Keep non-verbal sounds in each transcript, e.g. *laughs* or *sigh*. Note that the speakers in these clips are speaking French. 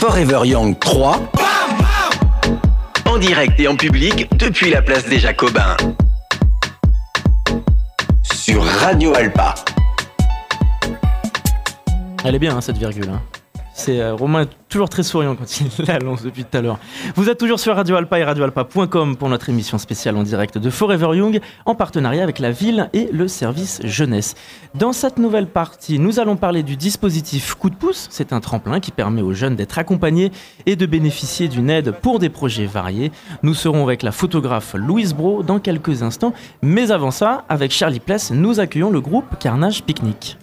Forever Young 3 en direct et en public depuis la place des Jacobins sur Radio Alpa. Elle est bien hein, cette virgule. Hein. C'est euh, Romain toujours très souriant quand il *laughs* la lance depuis tout à l'heure. Vous êtes toujours sur Radio Alpa et radioalpa.com pour notre émission spéciale en direct de Forever Young en partenariat avec la ville et le service jeunesse. Dans cette nouvelle partie, nous allons parler du dispositif Coup de pouce. C'est un tremplin qui permet aux jeunes d'être accompagnés et de bénéficier d'une aide pour des projets variés. Nous serons avec la photographe Louise Bro dans quelques instants. Mais avant ça, avec Charlie Pless, nous accueillons le groupe Carnage Picnic.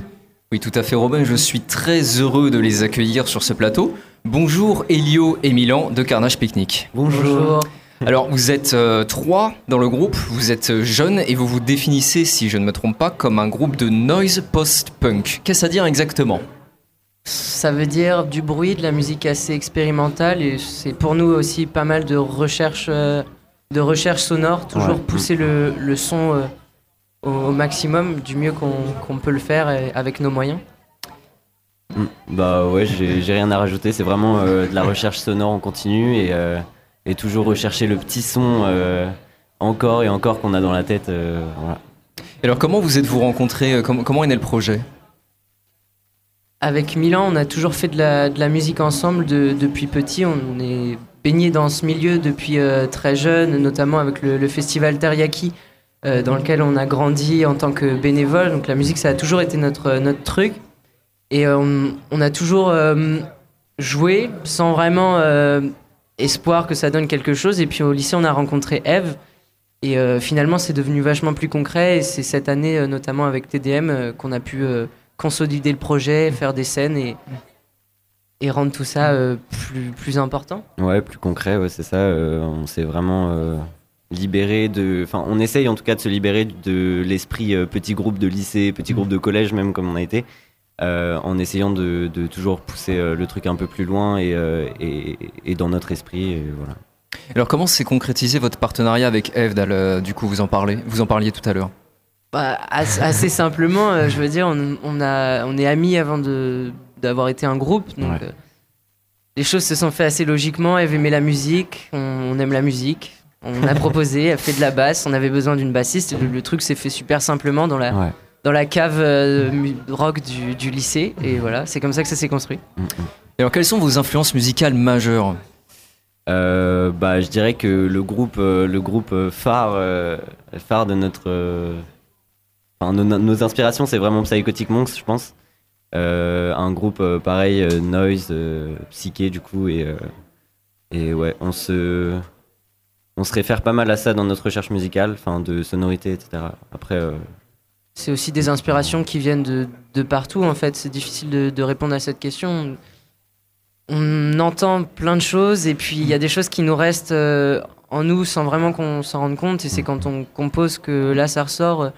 Oui, tout à fait, Robin. Je suis très heureux de les accueillir sur ce plateau. Bonjour, Elio et Milan de Carnage Picnic. Bonjour. Alors, vous êtes euh, trois dans le groupe, vous êtes euh, jeunes et vous vous définissez, si je ne me trompe pas, comme un groupe de noise post-punk. Qu'est-ce à dire exactement? Ça veut dire du bruit, de la musique assez expérimentale et c'est pour nous aussi pas mal de recherche, euh, de recherche sonore, toujours pousser le, le son euh, au, maximum, du mieux qu'on peut le faire et avec nos moyens. Mm. Bah ouais, j'ai rien à rajouter. C'est vraiment euh, de la recherche sonore en continu et, euh, et toujours rechercher le petit son euh, encore et encore qu'on a dans la tête. euh, voilà. Et alors, comment vous êtes-vous rencontrés comment, comment est né le projet? Avec Milan, on a toujours fait de la, de la musique ensemble de- depuis petit. On est baigné dans ce milieu depuis euh, très jeune, notamment avec le, le festival Teriyaki, euh, dans lequel on a grandi en tant que bénévole. Donc la musique, ça a toujours été notre, notre truc. Et euh, on, a toujours euh, joué sans vraiment euh, espoir que ça donne quelque chose. Et puis au lycée, on a rencontré Eve. Et euh, finalement, c'est devenu vachement plus concret. Et c'est cette année, euh, notamment avec TDM, euh, qu'on a pu euh, consolider le projet, faire des scènes et, rendre tout ça euh, plus, plus important. Ouais, plus concret, c'est ça. euh, on s'est vraiment euh, libéré de. Enfin, on essaye en tout cas de se libérer de l'esprit euh, petit groupe de lycée, petit groupe de collège, même comme on a été, euh, en essayant de, de toujours pousser euh, le truc un peu plus loin et, euh, et, et dans notre esprit. et voilà. Alors, comment s'est concrétisé votre partenariat avec Eve euh, Du coup, vous en parlez, vous en parliez tout à l'heure? Bah, as- assez simplement, euh, je veux dire, on, on a, on est amis avant de- d'avoir été un groupe. Donc, Ouais. euh, les choses se sont faites assez logiquement. Eve aimait la musique, on, on aime la musique. On a proposé, elle fait de la basse, on avait besoin d'une bassiste. et Le, le truc s'est fait super simplement dans la, Ouais. dans la cave euh, rock du, du lycée. Et voilà, c'est comme ça que ça s'est construit. Et alors, quelles sont vos influences musicales majeures? Euh, bah, je dirais que le groupe, euh, le groupe phare, phare de notre, enfin, nos, nos inspirations, c'est vraiment Psychotic Monks, je pense. Euh, un groupe euh, pareil, euh, noise, psyché du coup, et et ouais, on se, on se réfère pas mal à ça dans notre recherche musicale, enfin de sonorité, etc. Après, euh, C'est aussi des inspirations qui viennent de, de partout, en fait. C'est difficile de, de répondre à cette question. On entend plein de choses, et puis il y a des choses qui nous restent euh, en nous sans vraiment qu'on s'en rende compte. Et c'est quand on compose que là, ça ressort.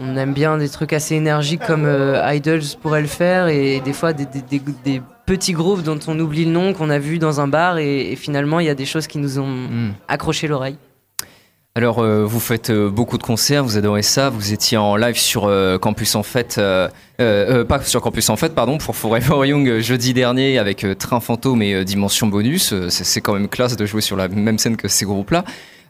On aime bien des trucs assez énergiques comme euh, Idols pourrait le faire, et des fois des, des- des- des petits groupes dont on oublie le nom, qu'on a vu dans un bar, et, et finalement, il y a des choses qui nous ont Hmm. accroché l'oreille. Alors, euh, vous faites euh, beaucoup de concerts, vous adorez ça. Vous étiez en live sur euh, Campus en Fête, pas sur Campus en Fête, pardon, pour Forever *laughs* Young jeudi dernier avec Train Fantôme et Dimension Bonus. C'est c'est quand même classe de jouer sur la même scène que ces groupes-là.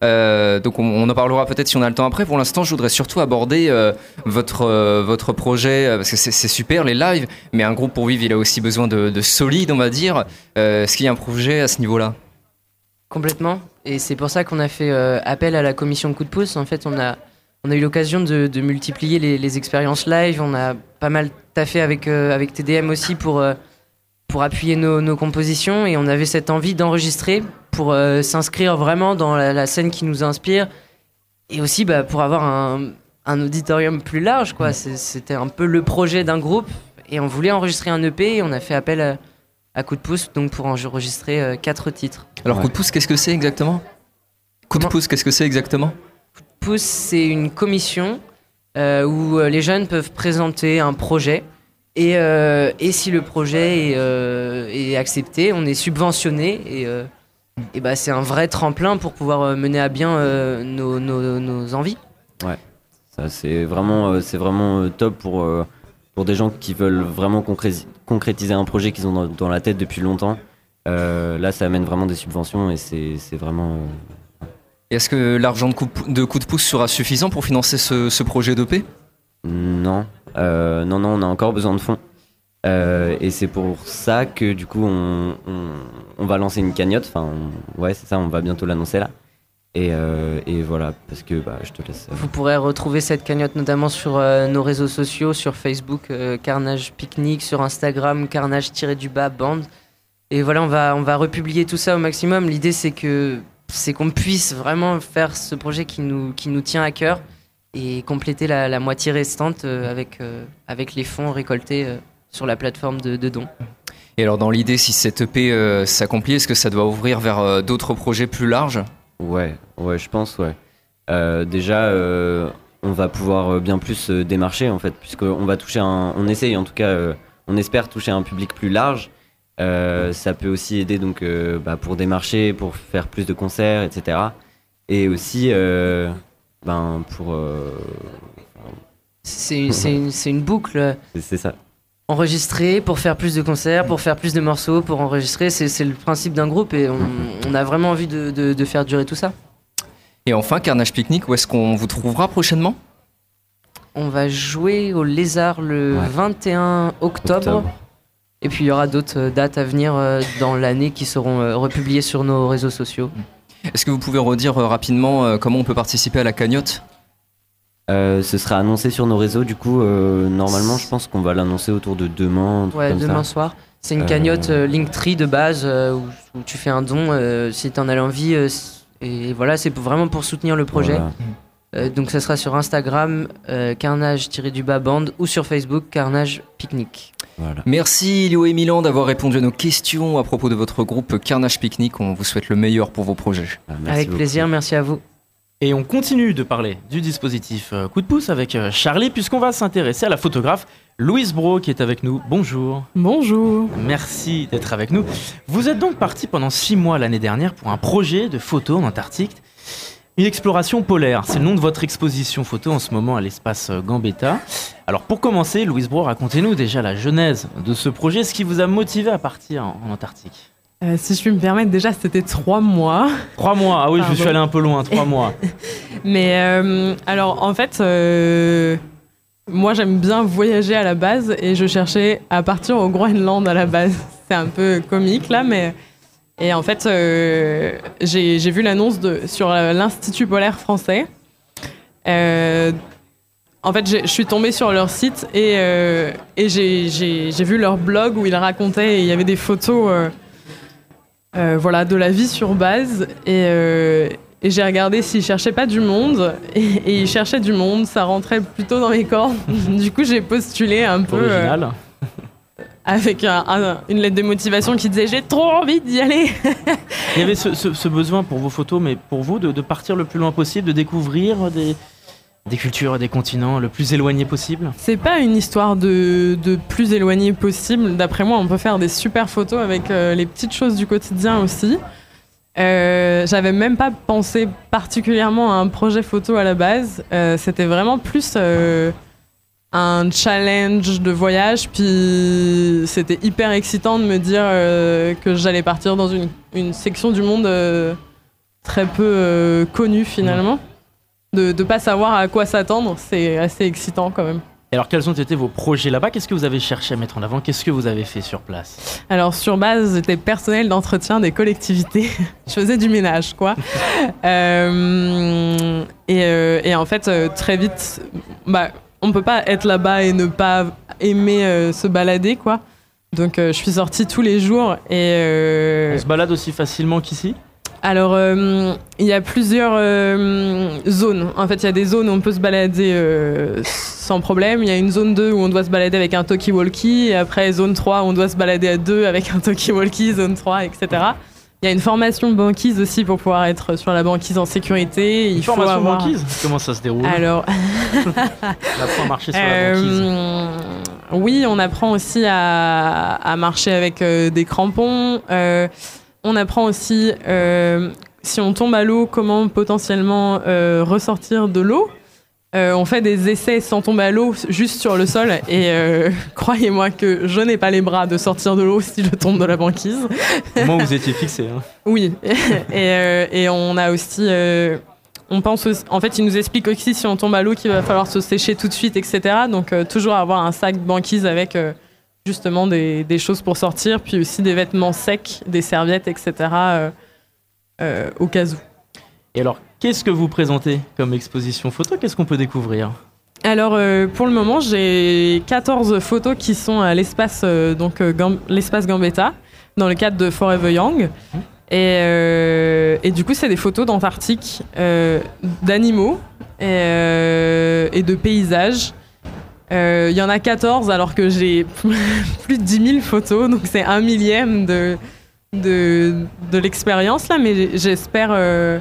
Euh, donc, on, en parlera peut-être si on a le temps après. Pour l'instant, je voudrais surtout aborder euh, votre, euh, votre projet, parce que c'est super les lives, mais un groupe pour vivre, il a aussi besoin de, de solide, on va dire. Est-ce qu'il y a un projet à ce niveau-là? Complètement. Et c'est pour ça qu'on a fait appel à la commission coup de pouce. En fait, on a, on a eu l'occasion de, multiplier les, expériences live. On a pas mal taffé avec, avec TDM aussi pour, pour appuyer nos compositions. Et on avait cette envie d'enregistrer pour euh, s'inscrire vraiment dans la, la scène qui nous inspire. Et aussi bah, pour avoir un, un auditorium plus large. quoi. C'était un peu le projet d'un groupe. Et on voulait enregistrer un EP et on a fait appel à, à coup de pouce donc pour enregistrer euh, quatre titres. Alors, Ouais. coup de pouce, qu'est-ce que c'est exactement? Coup de pouce, qu'est-ce que c'est exactement? Pouce, c'est une commission euh, où les jeunes peuvent présenter un projet. Et, euh, et si le projet est, euh, est accepté, on est subventionné. Et, euh, et bah, c'est un vrai tremplin pour pouvoir euh, mener à bien euh, nos, nos- nos envies. Ça, c'est vraiment, euh, c'est vraiment euh, top pour, euh, pour des gens qui veulent vraiment concré- concrétiser un projet qu'ils ont dans, dans la tête depuis longtemps. Euh, là, ça amène vraiment des subventions et c'est c'est vraiment. euh, Est-ce que l'argent de coup de, coup de pouce sera suffisant pour financer ce, ce projet d'EP Non, Euh, non, non, on a encore besoin de fonds. Euh, et c'est pour ça que du coup, on, va lancer une cagnotte. Enfin, on- ouais, c'est ça, on va bientôt l'annoncer là. Et, euh, voilà, parce que bah, je te laisse. euh, Vous pourrez retrouver cette cagnotte notamment sur nos réseaux sociaux, sur Facebook, Carnage Picnic, sur Instagram, Carnage-du-bas bande. Et voilà, on va, on va republier tout ça au maximum. L'idée, c'est que c'est qu'on puisse vraiment faire ce projet qui nous, qui nous tient à cœur et compléter la, la moitié restante avec, avec les fonds récoltés sur la plateforme de, de dons. Et alors dans l'idée, si cette EP euh, s'accomplit, est-ce que ça doit ouvrir vers euh, d'autres projets plus larges? Ouais, ouais, je pense, ouais. Euh, déjà, euh, on va pouvoir bien plus euh, démarcher en fait, puisqu'on va toucher un. On essaye en tout cas, euh, on espère toucher un public plus large. Euh, ça peut aussi aider donc euh, bah, pour démarcher, pour faire plus de concerts, etc. Et aussi, euh, ben pour. euh, C'est une, une boucle. c'est ça. Enregistrer pour faire plus de concerts, pour faire plus de morceaux, pour enregistrer. C'est le principe d'un groupe et on, on a vraiment envie de, de- de faire durer tout ça. Et enfin, Carnage Picnic, où est-ce qu'on vous trouvera prochainement? On va jouer au Lézard le Ouais. 21 octobre. Octobre. Et puis il y aura d'autres euh, dates à venir euh, dans l'année qui seront euh, republiées sur nos réseaux sociaux. Est-ce que vous pouvez redire rapidement comment on peut participer à la cagnotte? Euh, ce sera annoncé sur nos réseaux. Du coup, euh, normalement, je pense qu'on va l'annoncer autour de demain. Ouais, comme demain ça. soir. C'est une cagnotte euh, Linktree de base euh, où, où tu fais un don euh, si tu en as l'envie. euh, et voilà, c'est vraiment pour soutenir le projet. Voilà. Euh, donc ça sera sur Instagram, euh, carnage-du-bas bande ou sur Facebook, Carnage Picnic. voilà. Merci Léo et Milan d'avoir répondu à nos questions à propos de votre groupe Carnage Picnic. On vous souhaite le meilleur pour vos projets. Ah, Avec beaucoup. plaisir, merci à vous. Et on continue de parler du dispositif euh, coup de pouce avec euh, Charlie, puisqu'on va s'intéresser à la photographe Louise Bro qui est avec nous. Bonjour. Bonjour. Merci d'être avec nous. Vous êtes donc parti pendant six mois l'année dernière pour un projet de photo en Antarctique. Une exploration polaire, c'est le nom de votre exposition photo en ce moment à l'espace euh, Gambetta. Alors pour commencer, Louise Bro, racontez-nous déjà la genèse de ce projet, ce qui vous a motivé à partir en, en Antarctique. Euh, si je puis me permettre, déjà c'était trois mois. Trois mois, ah oui, je suis allé un peu loin, trois mois. *laughs* Mais euh, alors en fait, euh, moi j'aime bien voyager à la base et je cherchais à partir au Groenland à la base. *laughs* C'est un peu comique là, mais. Et en fait, j'ai vu l'annonce sur l'Institut polaire français. En fait, je suis tombée sur leur site et, et j'ai- vu leur blog où ils racontaient, et il y avait des photos voilà, de la vie sur base. Et, euh, et j'ai regardé s'ils cherchaient pas du monde. Et, et ils cherchaient du monde, ça rentrait plutôt dans mes cordes. *laughs* du coup, j'ai postulé un peu euh, Original. avec un- un- une lettre de motivation qui disait J'ai trop envie d'y aller. Il y avait ce, ce- ce besoin pour vos photos, mais pour vous, de, de partir le plus loin possible, de découvrir des, des cultures des continents le plus éloignés possible. C'est pas une histoire de, plus éloigné possible. D'après moi, on peut faire des super photos avec euh, les petites choses du quotidien aussi. Euh, J'avais même pas pensé particulièrement à un projet photo à la base. Euh, C'était vraiment plus euh, un challenge de voyage. Puis c'était hyper excitant de me dire que j'allais partir dans une, section du monde très peu connue finalement. De ne pas savoir à quoi s'attendre, c'est assez excitant quand même. Et alors, quels ont été vos projets là-bas? Qu'est-ce que vous avez cherché à mettre en avant? Qu'est-ce que vous avez fait sur place? Alors sur base, j'étais personnel d'entretien des collectivités. *laughs* Je faisais du ménage, quoi. *laughs* Euh, et, euh, et en fait, euh, très vite, bah, on peut pas être là-bas et ne pas aimer se balader, quoi. Donc je suis sortie tous les jours et On se balade aussi facilement qu'ici? Alors, euh, il y a plusieurs euh, zones. En fait, il y a des zones où on peut se balader euh, sans problème. Il y a une zone 2 où on doit se balader avec un talkie-walkie. Et après, zone 3 où on doit se balader à deux avec un talkie-walkie, zone 3, etc. Il y a une formation banquise aussi pour pouvoir être sur la banquise en sécurité. Une il faut formation avoir... banquise Comment ça se déroule Alors, *laughs* On apprend à marcher sur la banquise. oui, on apprend aussi à, à marcher avec des crampons. On apprend aussi, euh, si on tombe à l'eau, comment potentiellement euh, ressortir de l'eau. Euh, on fait des essais sans tomber à l'eau, juste sur le sol. Et euh, *laughs* croyez-moi que je n'ai pas les bras de sortir de l'eau si je tombe de la banquise. Au moins, vous étiez fixé. hein. *laughs* Oui. et, euh, et on a aussi. on pense aussi- en fait, il nous explique aussi si on tombe à l'eau qu'il va falloir se sécher tout de suite, etc. Donc, toujours avoir un sac banquise avec justement des, des choses pour sortir, puis aussi des vêtements secs, des serviettes, etc. euh, euh, au cas où. Et alors, qu'est-ce que vous présentez comme exposition photo? Qu'est-ce qu'on peut découvrir? Alors, euh, pour le moment, j'ai 14 photos qui sont à l'espace donc Gam- l'espace Gambetta, dans le cadre de Forever Young. Et, et du coup, c'est des photos d'Antarctique, d'animaux et, et de paysages. Euh, Il y en a 14 alors que j'ai *laughs* plus de 10 000 photos, donc c'est un millième de, de, de l'expérience là, mais j'espère euh,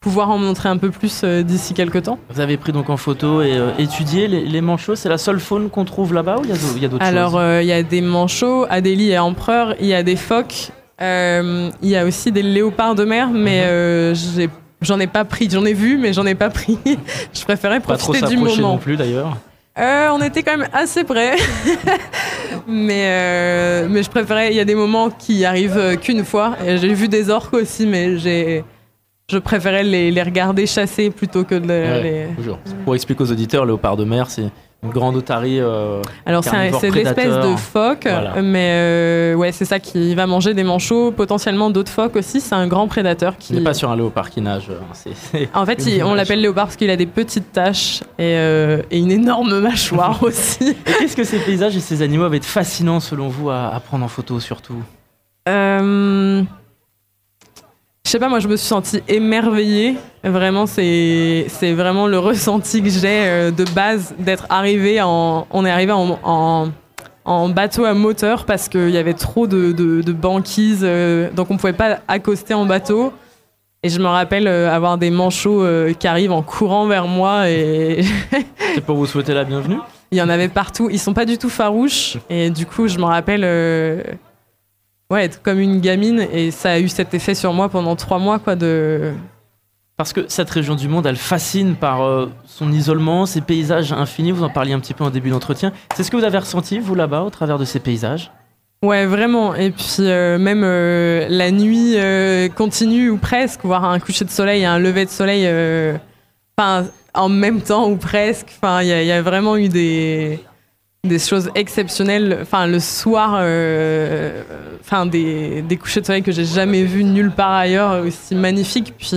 pouvoir en montrer un peu plus euh, d'ici quelques temps. Vous avez pris donc en photo et euh, étudié les, les manchots. C'est la seule faune qu'on trouve là-bas ou il y a d'autres Alors, choses? euh, il y a des manchots, Adélie et Empereur, il y a des phoques, euh, il y a aussi des léopards de mer, mais Mhm. euh, j'ai- j'en ai pas pris. J'en ai vu, mais j'en ai pas pris. *laughs* Je préférais Pas trop profiter du s'approcher non moment. plus d'ailleurs. Euh, on était quand même assez près. *laughs* mais, euh, mais je préférais. Il y a des moments qui arrivent euh, qu'une fois. Et J'ai vu des orques aussi, mais j'ai. Je préférais les, les regarder chasser plutôt que de les- Ouais, les, toujours. Pour expliquer aux auditeurs, léopard de mer, c'est une grande otarie. euh, Alors c'est l'espèce de phoque, Voilà. mais euh, ouais c'est ça qui va manger des manchots, potentiellement d'autres phoques aussi. C'est un grand prédateur qui qui. n'est pas sur un léopard qui nage. euh, c'est- En fait, il- on l'appelle léopard parce qu'il a des petites taches et, euh, et une énorme mâchoire *laughs* aussi. Qu'est-ce que ces paysages et ces animaux avaient de fascinant selon vous à, à prendre en photo surtout? Je sais pas, moi je me suis sentie émerveillée. Vraiment, c'est vraiment le *laughs* ressenti que j'ai euh, de base d'être arrivé en. On est arrivé en, en, en bateau à moteur parce qu'il y avait trop de, de, de banquises, euh, donc on pouvait pas accoster en bateau. Et je me rappelle euh, avoir des manchots qui arrivent en courant vers moi et *laughs* C'est pour vous souhaiter la bienvenue il y en avait partout. Ils sont pas du tout farouches. Et du coup, je me rappelle ouais, être comme une gamine. Et ça a eu cet effet sur moi pendant trois mois. Quoi, de... Parce que cette région du monde, elle fascine par euh, son isolement, ses paysages infinis. Vous en parliez un petit peu en début d'entretien. C'est ce que vous avez ressenti, vous, là-bas, au travers de ces paysages? Ouais, vraiment. Et puis, euh, même euh, la nuit euh, continue ou presque, voir un coucher de soleil et un lever de soleil enfin, en même temps ou presque. Enfin, il y, a- il y a vraiment eu des, des choses exceptionnelles. Enfin, le soir, euh, enfin, des, des couchers de soleil que j'ai jamais vus nulle part ailleurs aussi magnifiques. Puis,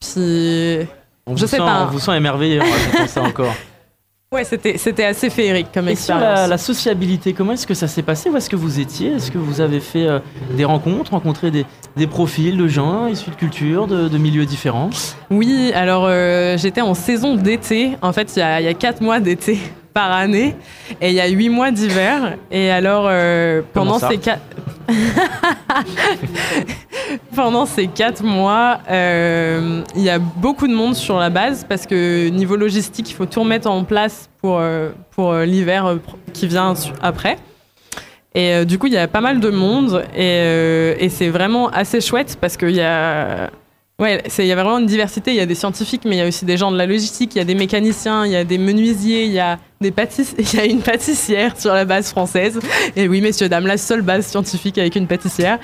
puis on Je vous sais sent, pas. On vous sent émerveillé en ça encore. *laughs* ouais, c'était c'était assez féerique comme Et sur la, la sociabilité, comment est-ce que ça s'est passé? Où est-ce que vous étiez? Est-ce que vous avez fait euh, des rencontres, rencontré des, des profils de gens issus de cultures, de, de milieux différents? Oui, alors euh, j'étais en saison d'été. En fait, il y y a quatre mois d'été par année et il y a huit mois d'hiver. Et alors, euh, pendant ces quatre... *laughs* pendant ces quatre mois, euh, il y a beaucoup de monde sur la base parce que niveau logistique, il faut tout remettre en place pour, euh, pour l'hiver qui vient après. Et euh, du coup, il y a pas mal de monde et, euh, et c'est vraiment assez chouette parce qu'il y a Ouais, il y a vraiment une diversité. Il y a des scientifiques, mais il y a aussi des gens de la logistique, il y a des mécaniciens, il y a des menuisier, il y a des *laughs* il y a une pâtissière sur la base française. Et oui, messieurs, dames, la seule base scientifique avec une pâtissière.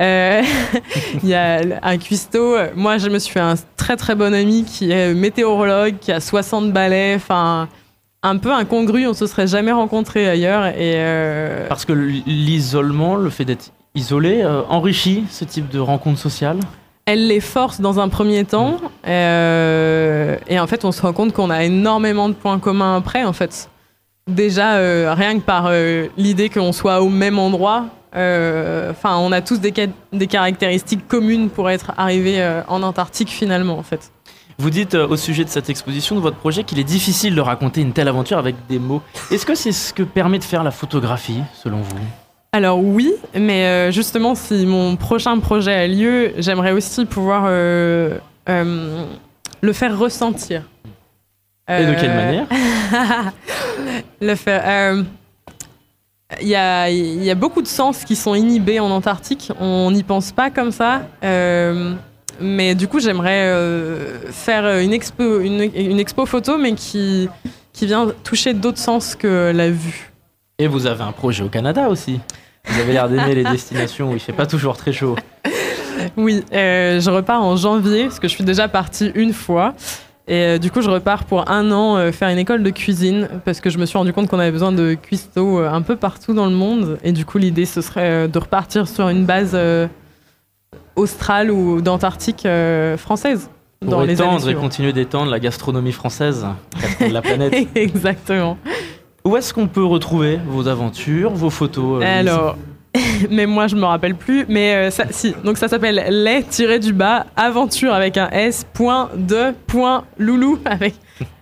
Euh, *laughs* il y a un cuistot. Moi, je me suis fait un très très bon ami qui est météorologue, qui a 60 balais. Enfin, un peu incongru. On se serait jamais rencontré ailleurs. Et euh, Parce que l'isolement, le fait d'être isolé, euh, enrichit ce type de rencontre sociale? Elle les force dans un premier temps. euh, et en fait, on se rend compte qu'on a énormément de points communs après, en fait. Déjà, euh, rien que par euh, l'idée qu'on soit au même endroit, enfin, on a tous des, des caractéristiques communes pour être arrivés en Antarctique finalement, en fait. Vous dites au sujet de cette exposition, de votre projet, qu'il est difficile de raconter une telle aventure avec des mots. Est-ce que c'est ce que permet de faire la photographie, selon vous? Alors oui, mais euh, justement, si mon prochain projet a lieu, j'aimerais aussi pouvoir euh, euh, le faire ressentir. Et de quelle manière? *laughs* Le faire. Il y, a, il y a beaucoup de sens qui sont inhibés en Antarctique. On n'y pense pas comme ça. Euh, mais du coup, j'aimerais euh, faire une expo, une, une expo photo, mais qui, qui vient toucher d'autres sens que la vue. Et vous avez un projet au Canada aussi? Vous avez l'air d'aimer les destinations où il fait pas toujours très chaud. Oui, euh, je repars en janvier, parce que je suis déjà partie une fois. Et euh, du coup, je repars pour un an euh, faire une école de cuisine, parce que je me suis rendu compte qu'on avait besoin de cuistots un peu partout dans le monde. Et du coup, l'idée, ce serait de repartir sur une base australe ou d'Antarctique française. Pour dans les années étendre et continuer d'étendre la gastronomie française de la planète. *laughs* Exactement. Où est-ce qu'on peut retrouver vos aventures, vos photos euh, Alors, *laughs* mais moi je me rappelle plus. Mais euh, ça, si, donc ça s'appelle les tiré du bas aventure avec un S point de point loulou *laughs* avec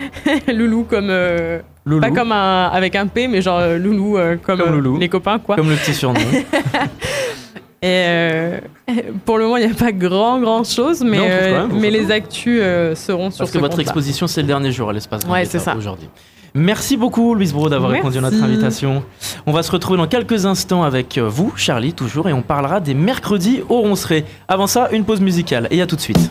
*laughs* loulou comme euh, Loulou, pas comme un avec un P mais genre euh, loulou euh, comme, Comme loulou. les copains quoi. comme le petit surnom. Et pour le moment il n'y a pas grand grand chose mais Non, mais les actus seront sur Parce ce que votre exposition, c'est le dernier jour à l'espace Ouais, c'est ça. aujourd'hui. Merci beaucoup, Louise Bro, d'avoir répondu à notre invitation. On va se retrouver dans quelques instants avec euh, vous, Charlie, toujours, et on parlera des mercredis au Roncerai. Avant ça, une pause musicale, et à tout de suite.